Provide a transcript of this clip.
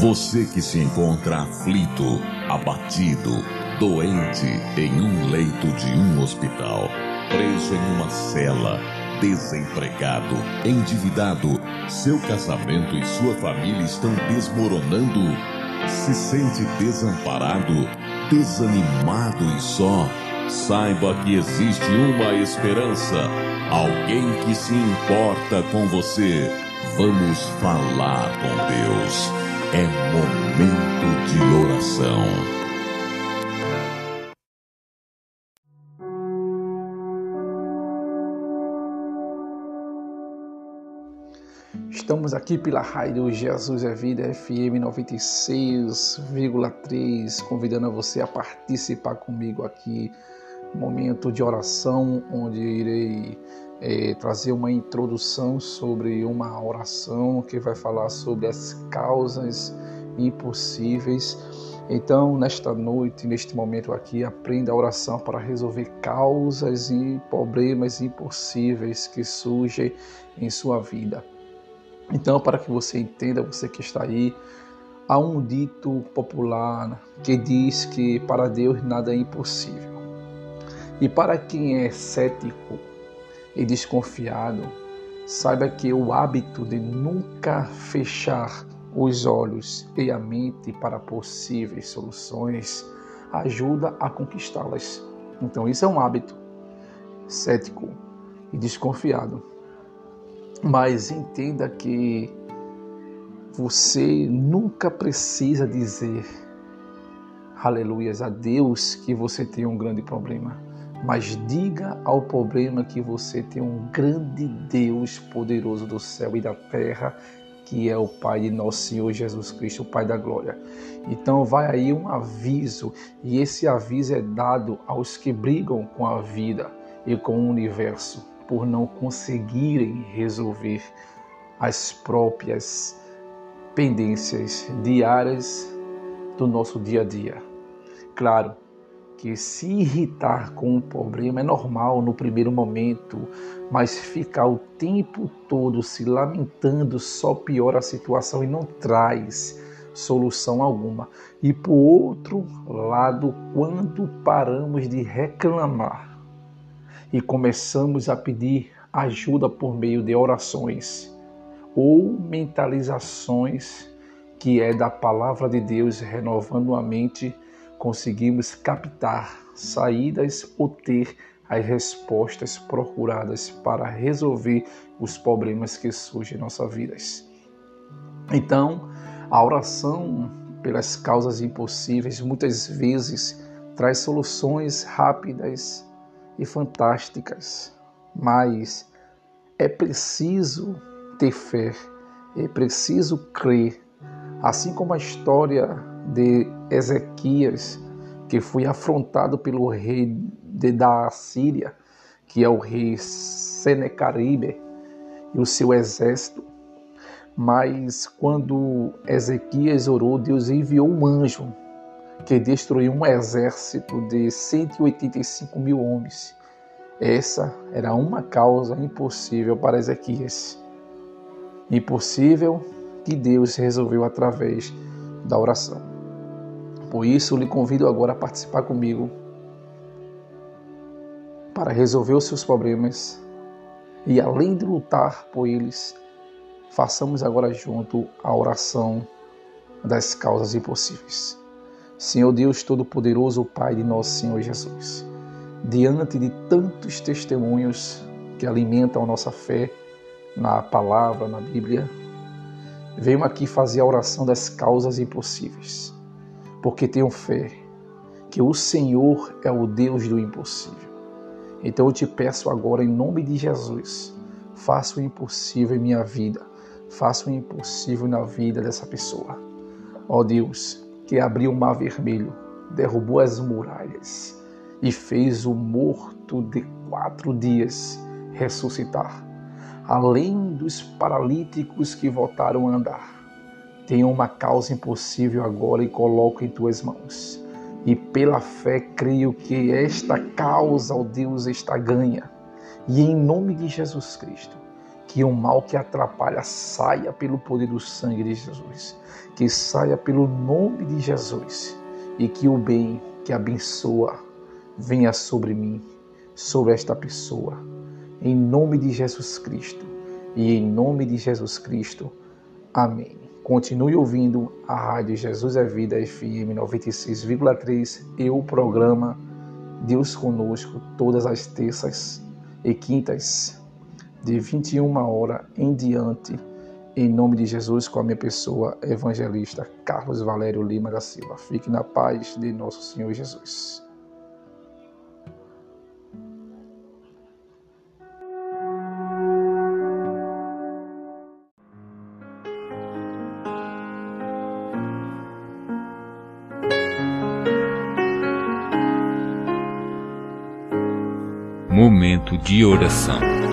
Você que se encontra aflito, abatido, doente em um leito de um hospital, preso em uma cela, desempregado, endividado, seu casamento e sua família estão desmoronando, se sente desamparado, desanimado e só, saiba que existe uma esperança, alguém que se importa com você. Vamos falar com Deus. É momento de oração. Estamos aqui pela Rádio Jesus é Vida FM 96,3, convidando você a participar comigo aqui, momento de oração, onde irei é, trazer uma introdução sobre uma oração que vai falar sobre as causas impossíveis. Então, nesta noite, neste momento aqui, aprenda a oração para resolver causas e problemas impossíveis que surgem em sua vida. Então, para que você entenda, você que está aí, há um dito popular que diz que para Deus nada é impossível. E para quem é cético e desconfiado, saiba que o hábito de nunca fechar os olhos e a mente para possíveis soluções ajuda a conquistá-las. Então, isso é um hábito cético e desconfiado. Mas entenda que você nunca precisa dizer aleluias a Deus que você tem um grande problema. Mas diga ao problema que você tem um grande Deus poderoso do céu e da terra, que é o Pai de nosso Senhor Jesus Cristo, o Pai da glória. Então vai aí um aviso, e esse aviso é dado aos que brigam com a vida e com o universo por não conseguirem resolver as próprias pendências diárias do nosso dia a dia. Claro que se irritar com um problema é normal no primeiro momento, mas ficar o tempo todo se lamentando só piora a situação e não traz solução alguma. E por outro lado, quando paramos de reclamar, e começamos a pedir ajuda por meio de orações ou mentalizações que é da palavra de Deus renovando a mente, conseguimos captar saídas ou ter as respostas procuradas para resolver os problemas que surgem em nossas vidas. Então, a oração pelas causas impossíveis muitas vezes traz soluções rápidas e fantásticas, mas é preciso ter fé, é preciso crer, assim como a história de Ezequias, que foi afrontado pelo rei de, da Síria, que é o rei Senecaribe, e o seu exército. Mas quando Ezequias orou, Deus enviou um anjo que destruiu um exército de 185 mil homens. Essa era uma causa impossível para Ezequias. Impossível que Deus resolveu através da oração. Por isso, lhe convido agora a participar comigo para resolver os seus problemas e, além de lutar por eles, façamos agora junto a oração das causas impossíveis. Senhor Deus Todo-Poderoso, Pai de nosso Senhor Jesus, diante de tantos testemunhos que alimentam a nossa fé na palavra, na Bíblia, venho aqui fazer a oração das causas impossíveis, porque tenho fé que o Senhor é o Deus do impossível. Então eu te peço agora, em nome de Jesus, faça o impossível em minha vida, faça o impossível na vida dessa pessoa. Ó Deus, que abriu o mar vermelho, derrubou as muralhas e fez o morto de quatro dias ressuscitar, além dos paralíticos que voltaram a andar. Tenho uma causa impossível agora e coloco em tuas mãos. E pela fé creio que esta causa, ó Deus, está ganha. E em nome de Jesus Cristo, Que o mal que atrapalha saia pelo poder do sangue de Jesus, que saia pelo nome de Jesus e que o bem que abençoa venha sobre mim, sobre esta pessoa. Em nome de Jesus Cristo e em nome de Jesus Cristo. Amém. Continue ouvindo a Rádio Jesus é Vida FM 96,3 e o programa Deus Conosco todas as terças e quintas, de 21 horas em diante, em nome de Jesus, com a minha pessoa, evangelista Carlos Valério Lima da Silva. Fique na paz de nosso Senhor Jesus. Momento de oração.